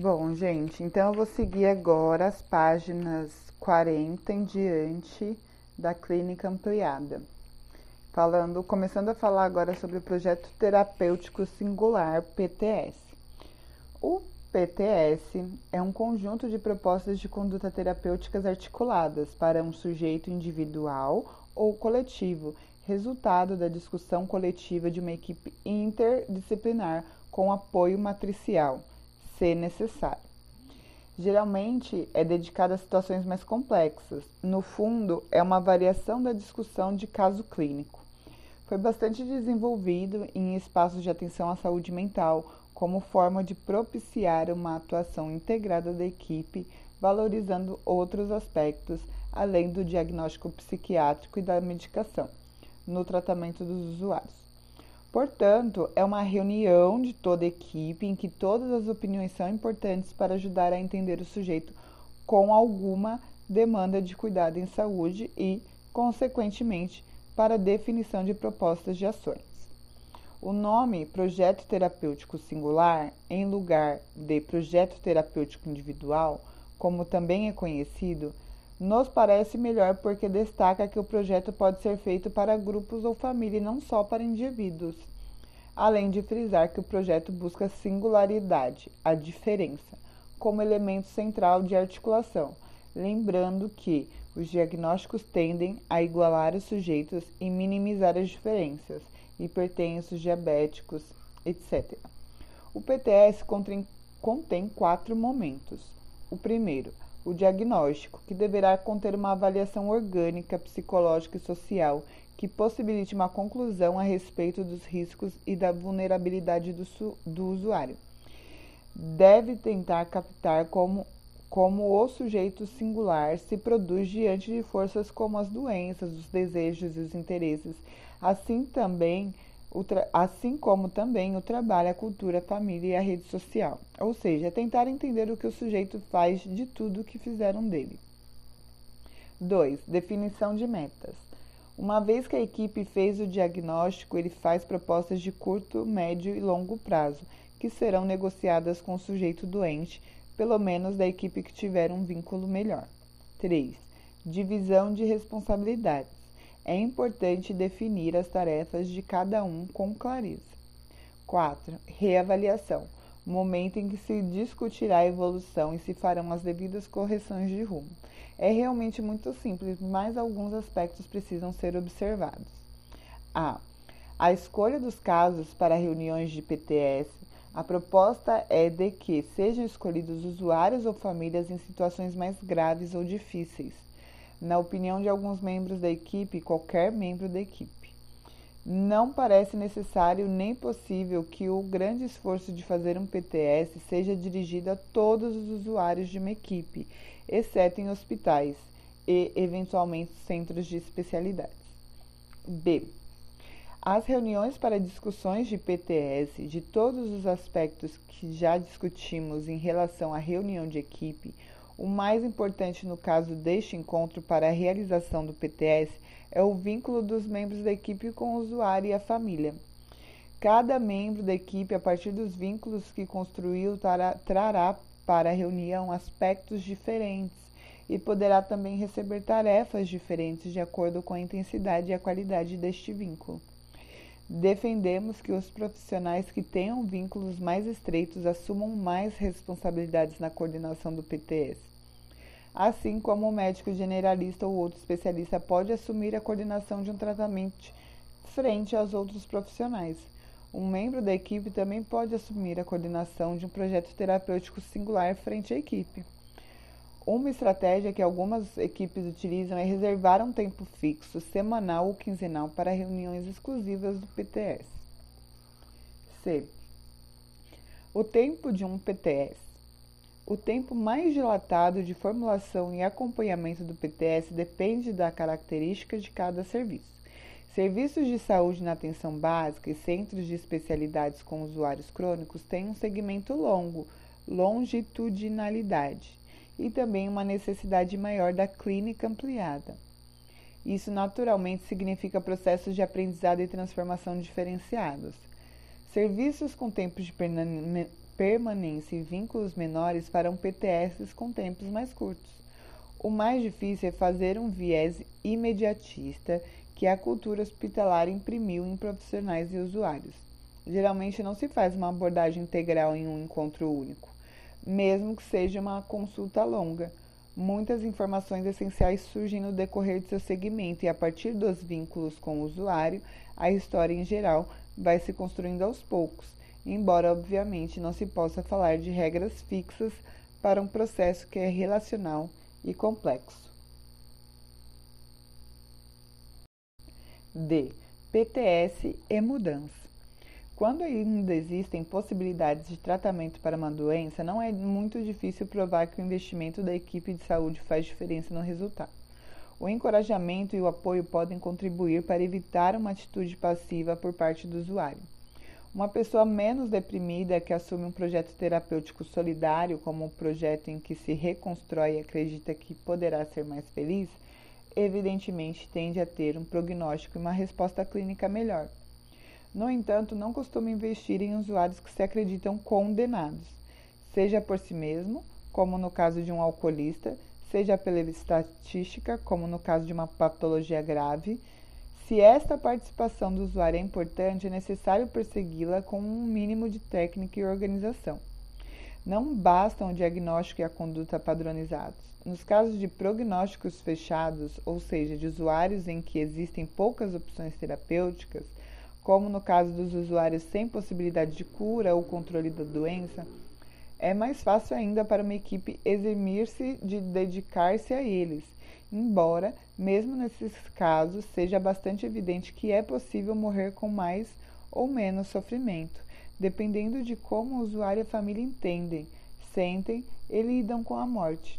Bom, gente, então eu vou seguir agora as páginas 40 em diante da clínica ampliada. Falando, começando a falar agora sobre o projeto terapêutico singular PTS. O PTS é um conjunto de propostas de conduta terapêuticas articuladas para um sujeito individual ou coletivo, resultado da discussão coletiva de uma equipe interdisciplinar com apoio matricial, se necessário. Geralmente é dedicada a situações mais complexas. No fundo, é uma variação da discussão de caso clínico. Foi bastante desenvolvido em espaços de atenção à saúde mental, como forma de propiciar uma atuação integrada da equipe, valorizando outros aspectos, além do diagnóstico psiquiátrico e da medicação, no tratamento dos usuários. Portanto, é uma reunião de toda a equipe em que todas as opiniões são importantes para ajudar a entender o sujeito com alguma demanda de cuidado em saúde e, consequentemente, para definição de propostas de ações. O nome Projeto Terapêutico Singular, em lugar de Projeto Terapêutico Individual, como também é conhecido, nos parece melhor porque destaca que o projeto pode ser feito para grupos ou família e não só para indivíduos. Além de frisar que o projeto busca singularidade, a diferença, como elemento central de articulação, lembrando que os diagnósticos tendem a igualar os sujeitos e minimizar as diferenças hipertensos, diabéticos, etc. O PTS contém, contém quatro momentos. O primeiro, o diagnóstico, que deverá conter uma avaliação orgânica, psicológica e social que possibilite uma conclusão a respeito dos riscos e da vulnerabilidade do, do usuário. Deve tentar captar como, como o sujeito singular se produz diante de forças como as doenças, os desejos e os interesses, assim também assim como também o trabalho, a cultura, a família e a rede social. Ou seja, tentar entender o que o sujeito faz de tudo que fizeram dele. 2. Definição de metas. Uma vez que a equipe fez o diagnóstico, ele faz propostas de curto, médio e longo prazo, que serão negociadas com o sujeito doente, pelo menos da equipe que tiver um vínculo melhor. 3. Divisão de responsabilidades é importante definir as tarefas de cada um com clareza. 4. Reavaliação momento em que se discutirá a evolução e se farão as devidas correções de rumo. É realmente muito simples, mas alguns aspectos precisam ser observados. A. A escolha dos casos para reuniões de PTS. A proposta é de que sejam escolhidos usuários ou famílias em situações mais graves ou difíceis na opinião de alguns membros da equipe, qualquer membro da equipe. Não parece necessário nem possível que o grande esforço de fazer um PTS seja dirigido a todos os usuários de uma equipe, exceto em hospitais e, eventualmente, centros de especialidades. B. As reuniões para discussões de PTS de todos os aspectos que já discutimos em relação à reunião de equipe o mais importante no caso deste encontro para a realização do PTS é o vínculo dos membros da equipe com o usuário e a família. Cada membro da equipe, a partir dos vínculos que construiu, trará para a reunião aspectos diferentes e poderá também receber tarefas diferentes de acordo com a intensidade e a qualidade deste vínculo. Defendemos que os profissionais que tenham vínculos mais estreitos assumam mais responsabilidades na coordenação do PTS assim como o médico generalista ou outro especialista pode assumir a coordenação de um tratamento frente aos outros profissionais. Um membro da equipe também pode assumir a coordenação de um projeto terapêutico singular frente à equipe. Uma estratégia que algumas equipes utilizam é reservar um tempo fixo, semanal ou quinzenal, para reuniões exclusivas do PTS. C. O tempo de um PTS. O tempo mais dilatado de formulação e acompanhamento do PTS depende da característica de cada serviço. Serviços de saúde na atenção básica e centros de especialidades com usuários crônicos têm um segmento longo, longitudinalidade, e também uma necessidade maior da clínica ampliada. Isso naturalmente significa processos de aprendizado e transformação diferenciados. Serviços com tempos de permanência e vínculos menores farão PTS com tempos mais curtos. O mais difícil é fazer um viés imediatista que a cultura hospitalar imprimiu em profissionais e usuários. Geralmente não se faz uma abordagem integral em um encontro único, mesmo que seja uma consulta longa. Muitas informações essenciais surgem no decorrer de seu segmento e, a partir dos vínculos com o usuário, a história em geral vai se construindo aos poucos, embora obviamente não se possa falar de regras fixas para um processo que é relacional e complexo. D. PTS e mudança. Quando ainda existem possibilidades de tratamento para uma doença, não é muito difícil provar que o investimento da equipe de saúde faz diferença no resultado. O encorajamento e o apoio podem contribuir para evitar uma atitude passiva por parte do usuário. Uma pessoa menos deprimida que assume um projeto terapêutico solidário, como um projeto em que se reconstrói e acredita que poderá ser mais feliz, evidentemente tende a ter um prognóstico e uma resposta clínica melhor. No entanto, não costuma investir em usuários que se acreditam condenados, seja por si mesmo, como no caso de um alcoolista, seja pela estatística, como no caso de uma patologia grave. Se esta participação do usuário é importante, é necessário persegui-la com um mínimo de técnica e organização. Não bastam o diagnóstico e a conduta padronizados. Nos casos de prognósticos fechados, ou seja, de usuários em que existem poucas opções terapêuticas, como no caso dos usuários sem possibilidade de cura ou controle da doença, é mais fácil ainda para uma equipe eximir-se de dedicar-se a eles, embora, mesmo nesses casos, seja bastante evidente que é possível morrer com mais ou menos sofrimento, dependendo de como o usuário e a família entendem, sentem e lidam com a morte.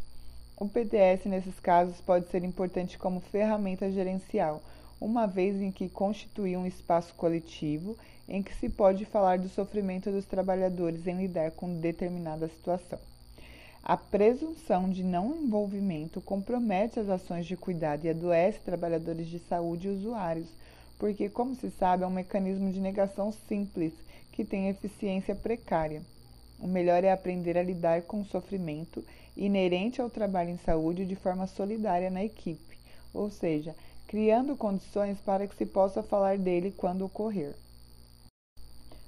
O PTS, nesses casos, pode ser importante como ferramenta gerencial uma vez em que constitui um espaço coletivo em que se pode falar do sofrimento dos trabalhadores em lidar com determinada situação. A presunção de não envolvimento compromete as ações de cuidado e adoece trabalhadores de saúde e usuários, porque, como se sabe, é um mecanismo de negação simples que tem eficiência precária. O melhor é aprender a lidar com o sofrimento inerente ao trabalho em saúde de forma solidária na equipe, ou seja, criando condições para que se possa falar dele quando ocorrer.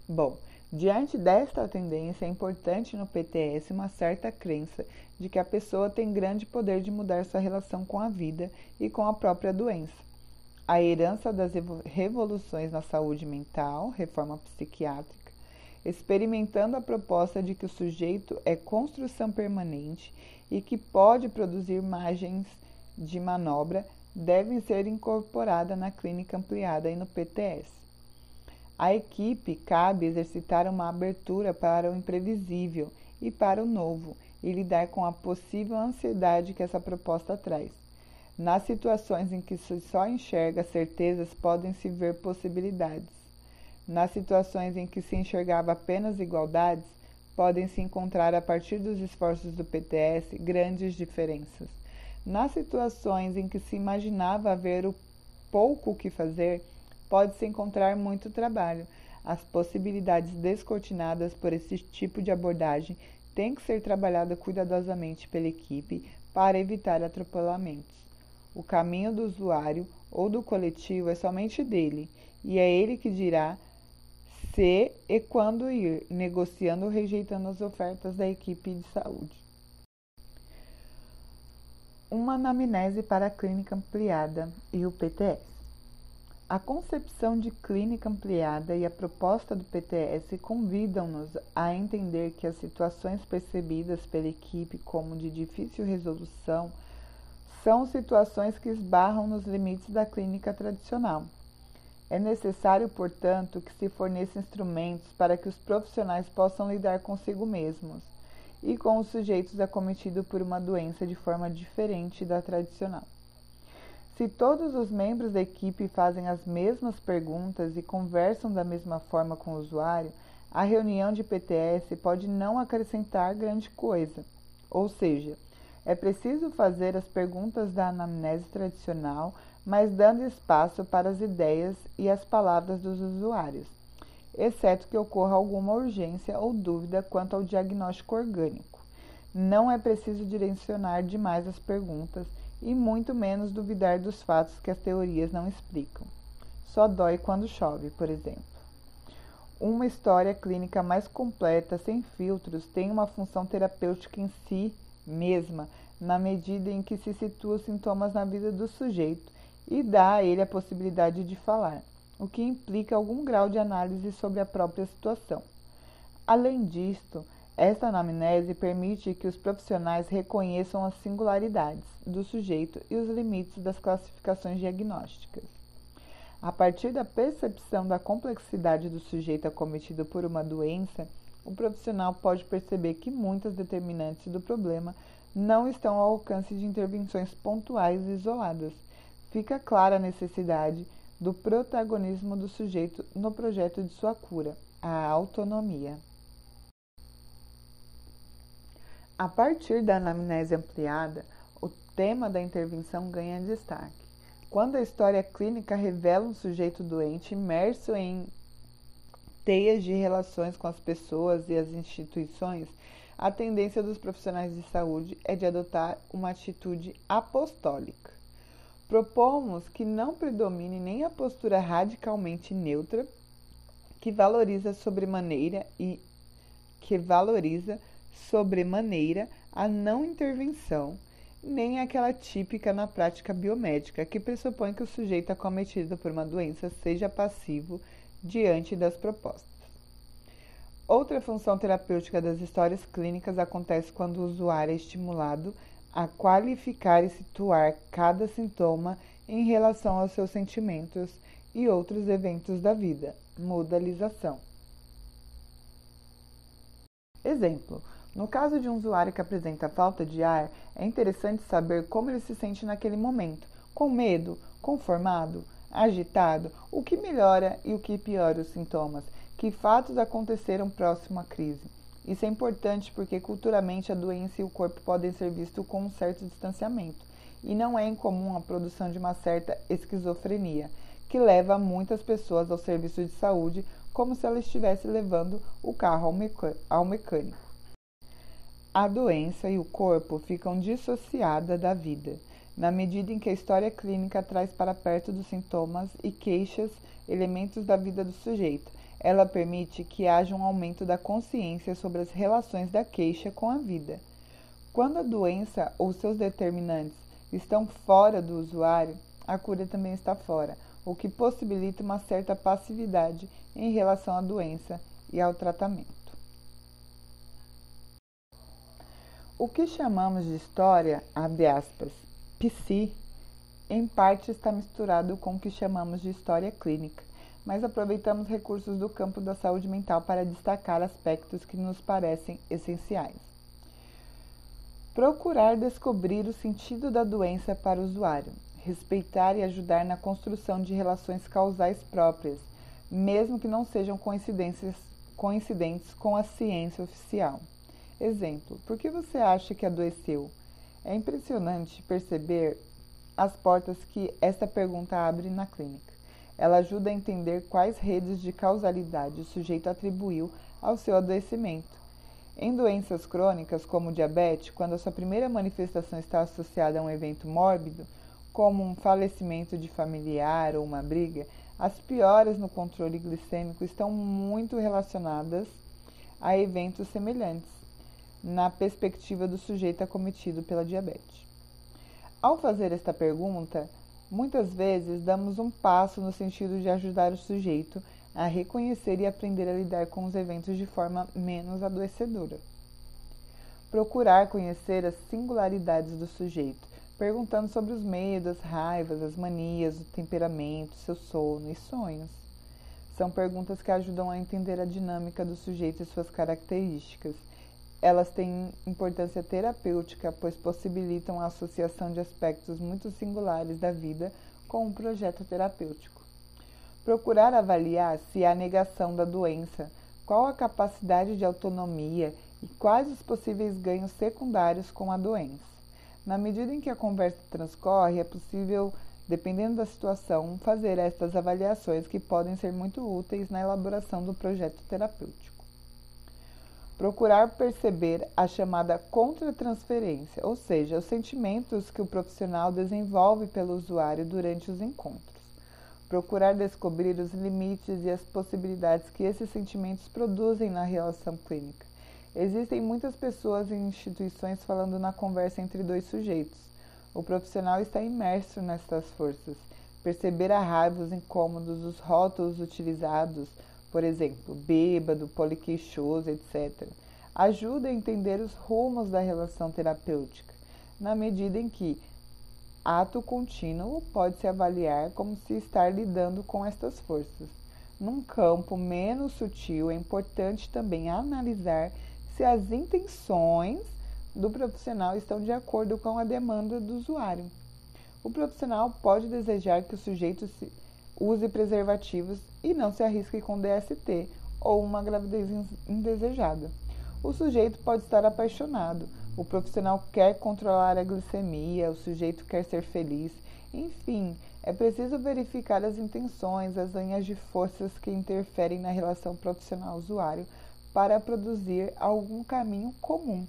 Bom, diante desta tendência, é importante no PTS uma certa crença de que a pessoa tem grande poder de mudar sua relação com a vida e com a própria doença. A herança das revoluções na saúde mental, reforma psiquiátrica, experimentando a proposta de que o sujeito é construção permanente e que pode produzir margens de manobra devem ser incorporadas na clínica ampliada e no PTS. A equipe cabe exercitar uma abertura para o imprevisível e para o novo e lidar com a possível ansiedade que essa proposta traz. Nas situações em que se só enxerga certezas, podem se ver possibilidades. Nas situações em que se enxergava apenas igualdades, podem se encontrar, a partir dos esforços do PTS, grandes diferenças. Nas situações em que se imaginava haver o pouco que fazer, pode-se encontrar muito trabalho. As possibilidades descortinadas por esse tipo de abordagem têm que ser trabalhadas cuidadosamente pela equipe para evitar atropelamentos. O caminho do usuário ou do coletivo é somente dele, e é ele que dirá se e quando ir, negociando ou rejeitando as ofertas da equipe de saúde uma anamnese para a clínica ampliada e o PTS. A concepção de clínica ampliada e a proposta do PTS convidam-nos a entender que as situações percebidas pela equipe como de difícil resolução são situações que esbarram nos limites da clínica tradicional. É necessário, portanto, que se forneça instrumentos para que os profissionais possam lidar consigo mesmos e com os sujeitos acometidos por uma doença de forma diferente da tradicional. Se todos os membros da equipe fazem as mesmas perguntas e conversam da mesma forma com o usuário, a reunião de PTS pode não acrescentar grande coisa. Ou seja, é preciso fazer as perguntas da anamnese tradicional, mas dando espaço para as ideias e as palavras dos usuários. Exceto que ocorra alguma urgência ou dúvida quanto ao diagnóstico orgânico. Não é preciso direcionar demais as perguntas e muito menos duvidar dos fatos que as teorias não explicam. Só dói quando chove, por exemplo. Uma história clínica mais completa, sem filtros, tem uma função terapêutica em si mesma, na medida em que se situa os sintomas na vida do sujeito e dá a ele a possibilidade de falar, o que implica algum grau de análise sobre a própria situação. Além disto, esta anamnese permite que os profissionais reconheçam as singularidades do sujeito e os limites das classificações diagnósticas. A partir da percepção da complexidade do sujeito acometido por uma doença, o profissional pode perceber que muitas determinantes do problema não estão ao alcance de intervenções pontuais e isoladas. Fica clara a necessidade do protagonismo do sujeito no projeto de sua cura, a autonomia. A partir da anamnese ampliada, o tema da intervenção ganha destaque. Quando a história clínica revela um sujeito doente imerso em teias de relações com as pessoas e as instituições, a tendência dos profissionais de saúde é de adotar uma atitude apostólica. Propomos que não predomine nem a postura radicalmente neutra, que valoriza sobremaneira e que valoriza sobremaneira a não intervenção nem aquela típica na prática biomédica, que pressupõe que o sujeito acometido por uma doença seja passivo diante das propostas. Outra função terapêutica das histórias clínicas acontece quando o usuário é estimulado a qualificar e situar cada sintoma em relação aos seus sentimentos e outros eventos da vida. Modalização. Exemplo: no caso de um usuário que apresenta falta de ar, é interessante saber como ele se sente naquele momento: com medo, conformado, agitado, o que melhora e o que piora os sintomas, que fatos aconteceram próximo à crise. Isso é importante porque culturalmente a doença e o corpo podem ser vistos com um certo distanciamento, e não é incomum a produção de uma certa esquizofrenia, que leva muitas pessoas ao serviço de saúde como se ela estivesse levando o carro ao mecânico a doença e o corpo ficam dissociadas da vida, na medida em que a história clínica traz para perto dos sintomas e queixas elementos da vida do sujeito. Ela permite que haja um aumento da consciência sobre as relações da queixa com a vida. Quando a doença ou seus determinantes estão fora do usuário, a cura também está fora, o que possibilita uma certa passividade em relação à doença e ao tratamento. O que chamamos de história, abre aspas, psi, em parte está misturado com o que chamamos de história clínica, mas aproveitamos recursos do campo da saúde mental para destacar aspectos que nos parecem essenciais. Procurar descobrir o sentido da doença para o usuário, respeitar e ajudar na construção de relações causais próprias, mesmo que não sejam coincidências coincidentes com a ciência oficial. Exemplo: por que você acha que adoeceu? É impressionante perceber as portas que esta pergunta abre na clínica. Ela ajuda a entender quais redes de causalidade o sujeito atribuiu ao seu adoecimento. Em doenças crônicas, como o diabetes, quando a sua primeira manifestação está associada a um evento mórbido, como um falecimento de familiar ou uma briga, as piores no controle glicêmico estão muito relacionadas a eventos semelhantes na perspectiva do sujeito acometido pela diabetes. Ao fazer esta pergunta, muitas vezes damos um passo no sentido de ajudar o sujeito a reconhecer e aprender a lidar com os eventos de forma menos adoecedora. Procurar conhecer as singularidades do sujeito, perguntando sobre os medos, as raivas, as manias, o temperamento, seu sono e sonhos. São perguntas que ajudam a entender a dinâmica do sujeito e suas características elas têm importância terapêutica, pois possibilitam a associação de aspectos muito singulares da vida com um projeto terapêutico. Procurar avaliar se há negação da doença, qual a capacidade de autonomia e quais os possíveis ganhos secundários com a doença. Na medida em que a conversa transcorre, é possível dependendo da situação, fazer estas avaliações que podem ser muito úteis na elaboração do projeto terapêutico. Procurar perceber a chamada contratransferência, ou seja, os sentimentos que o profissional desenvolve pelo usuário durante os encontros. Procurar descobrir os limites e as possibilidades que esses sentimentos produzem na relação clínica. Existem muitas pessoas e instituições falando na conversa entre dois sujeitos o profissional está imerso nessas forças. Perceber a raiva, os incômodos, os rótulos utilizados, por exemplo, bêbado, poliqueixoso, etc., ajuda a entender os rumos da relação terapêutica, na medida em que ato contínuo pode se avaliar como se estar lidando com estas forças. Num campo menos sutil, é importante também analisar se as intenções do profissional estão de acordo com a demanda do usuário. O profissional pode desejar que o sujeito use preservativos e não se arrisque com DST ou uma gravidez indesejada. O sujeito pode estar apaixonado, o profissional quer controlar a glicemia, o sujeito quer ser feliz. Enfim, é preciso verificar as intenções, as linhas de forças que interferem na relação profissional-usuário para produzir algum caminho comum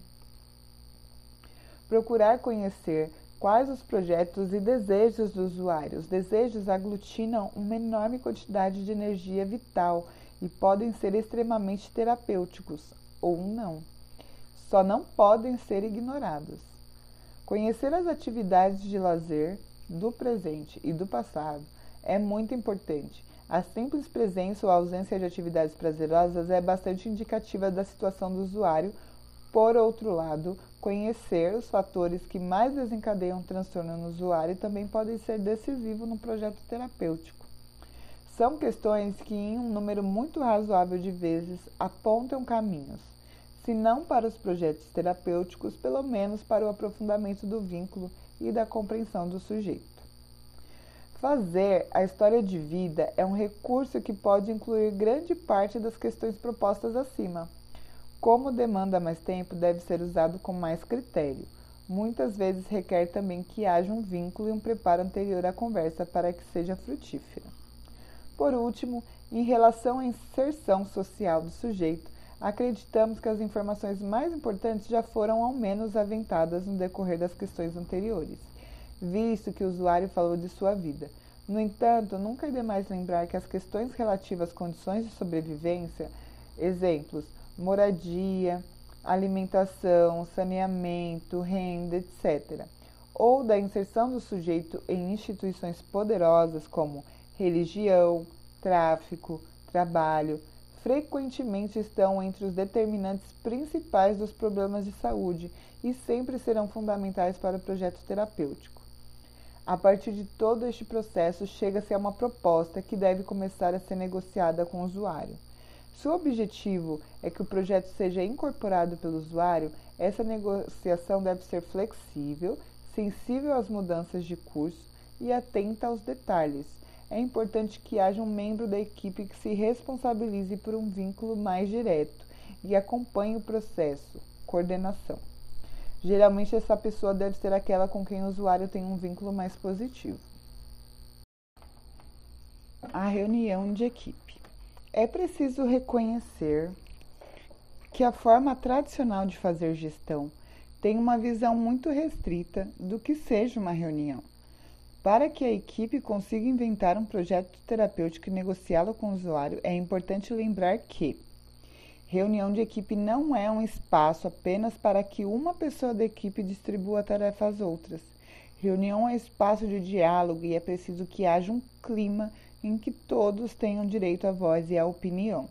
procurar conhecer quais os projetos e desejos do usuário. Os desejos aglutinam uma enorme quantidade de energia vital e podem ser extremamente terapêuticos ou não. Só não podem ser ignorados. Conhecer as atividades de lazer do presente e do passado é muito importante. A simples presença ou ausência de atividades prazerosas é bastante indicativa da situação do usuário. Por outro lado, Conhecer os fatores que mais desencadeiam transtorno no usuário também podem ser decisivo no projeto terapêutico. São questões que, em um número muito razoável de vezes, apontam caminhos, se não para os projetos terapêuticos, pelo menos para o aprofundamento do vínculo e da compreensão do sujeito. Fazer a história de vida é um recurso que pode incluir grande parte das questões propostas acima como demanda mais tempo, deve ser usado com mais critério. Muitas vezes requer também que haja um vínculo e um preparo anterior à conversa para que seja frutífera. Por último, em relação à inserção social do sujeito, acreditamos que as informações mais importantes já foram ao menos aventadas no decorrer das questões anteriores, visto que o usuário falou de sua vida. No entanto, nunca é demais lembrar que as questões relativas às condições de sobrevivência, exemplos, moradia, alimentação, saneamento, renda, etc., ou da inserção do sujeito em instituições poderosas como religião, tráfico, trabalho, frequentemente estão entre os determinantes principais dos problemas de saúde e sempre serão fundamentais para o projeto terapêutico. A partir de todo este processo, chega-se a uma proposta que deve começar a ser negociada com o usuário. Se o objetivo é que o projeto seja incorporado pelo usuário, essa negociação deve ser flexível, sensível às mudanças de curso e atenta aos detalhes. É importante que haja um membro da equipe que se responsabilize por um vínculo mais direto e acompanhe o processo, coordenação. Geralmente, essa pessoa deve ser aquela com quem o usuário tem um vínculo mais positivo. A reunião de equipe. É preciso reconhecer que a forma tradicional de fazer gestão tem uma visão muito restrita do que seja uma reunião. Para que a equipe consiga inventar um projeto terapêutico e negociá-lo com o usuário, é importante lembrar que reunião de equipe não é um espaço apenas para que uma pessoa da equipe distribua a tarefa às outras. Reunião é espaço de diálogo e é preciso que haja um clima em que todos tenham direito à voz e à opinião.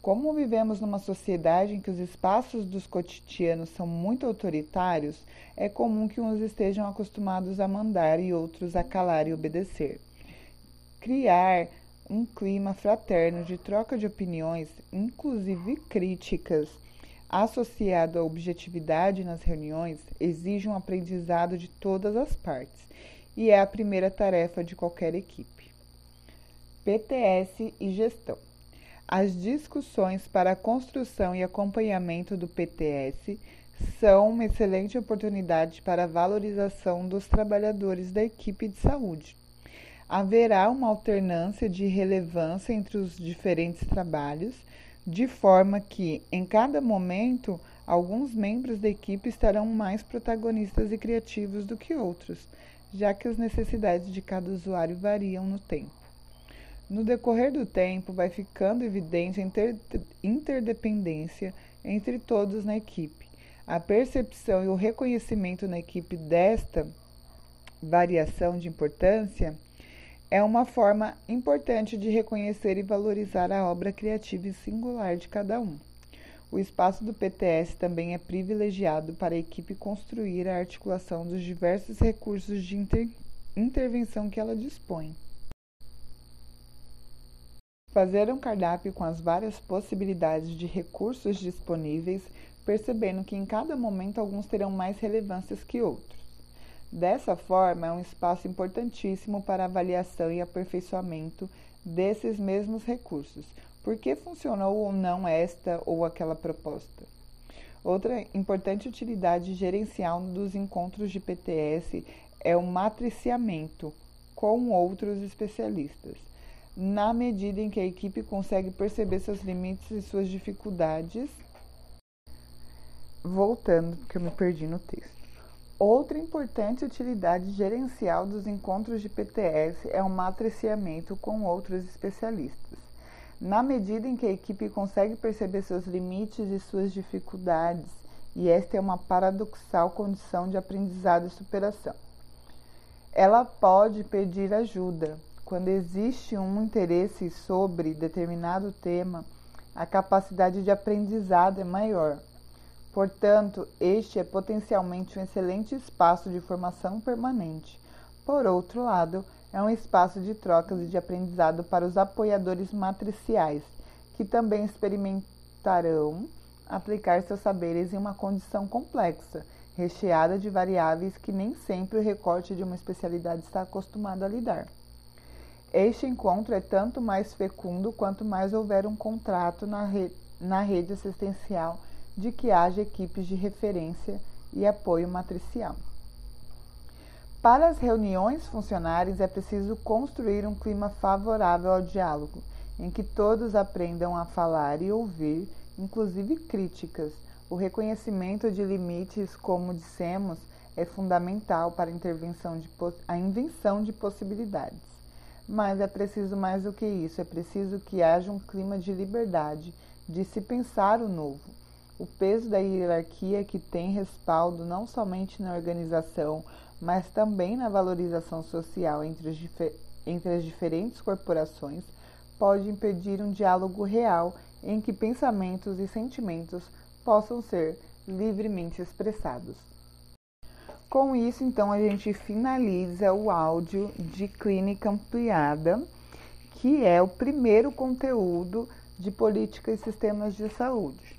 Como vivemos numa sociedade em que os espaços dos cotidianos são muito autoritários, é comum que uns estejam acostumados a mandar e outros a calar e obedecer. Criar um clima fraterno de troca de opiniões, inclusive críticas, associado à objetividade nas reuniões, exige um aprendizado de todas as partes e é a primeira tarefa de qualquer equipe. PTS e gestão. As discussões para a construção e acompanhamento do PTS são uma excelente oportunidade para a valorização dos trabalhadores da equipe de saúde. haverá uma alternância de relevância entre os diferentes trabalhos, de forma que, em cada momento, alguns membros da equipe estarão mais protagonistas e criativos do que outros, já que as necessidades de cada usuário variam no tempo. No decorrer do tempo, vai ficando evidente a inter interdependência entre todos na equipe. A percepção e o reconhecimento na equipe desta variação de importância é uma forma importante de reconhecer e valorizar a obra criativa e singular de cada um. O espaço do PTS também é privilegiado para a equipe construir a articulação dos diversos recursos de inter intervenção que ela dispõe. Fazer um cardápio com as várias possibilidades de recursos disponíveis, percebendo que em cada momento alguns terão mais relevâncias que outros. Dessa forma, é um espaço importantíssimo para avaliação e aperfeiçoamento desses mesmos recursos. Por que funcionou ou não esta ou aquela proposta? Outra importante utilidade gerencial dos encontros de PTS é o matriciamento com outros especialistas na medida em que a equipe consegue perceber seus limites e suas dificuldades. Voltando, porque eu me perdi no texto. Outra importante utilidade gerencial dos encontros de PTS é o matriciamento com outros especialistas. Na medida em que a equipe consegue perceber seus limites e suas dificuldades, e esta é uma paradoxal condição de aprendizado e superação. Ela pode pedir ajuda, quando existe um interesse sobre determinado tema, a capacidade de aprendizado é maior. Portanto, este é potencialmente um excelente espaço de formação permanente. Por outro lado, é um espaço de trocas e de aprendizado para os apoiadores matriciais, que também experimentarão aplicar seus saberes em uma condição complexa, recheada de variáveis que nem sempre o recorte de uma especialidade está acostumado a lidar. Este encontro é tanto mais fecundo quanto mais houver um contrato na, re na rede assistencial de que haja equipes de referência e apoio matricial. Para as reuniões funcionárias é preciso construir um clima favorável ao diálogo, em que todos aprendam a falar e ouvir, inclusive críticas. O reconhecimento de limites, como dissemos, é fundamental para a, de, a invenção de possibilidades. Mas é preciso mais do que isso, é preciso que haja um clima de liberdade, de se pensar o novo. O peso da hierarquia que tem respaldo não somente na organização, mas também na valorização social entre, entre as diferentes corporações, pode impedir um diálogo real em que pensamentos e sentimentos possam ser livremente expressados. Com isso, então, a gente finaliza o áudio de clínica ampliada, que é o primeiro conteúdo de política e sistemas de saúde.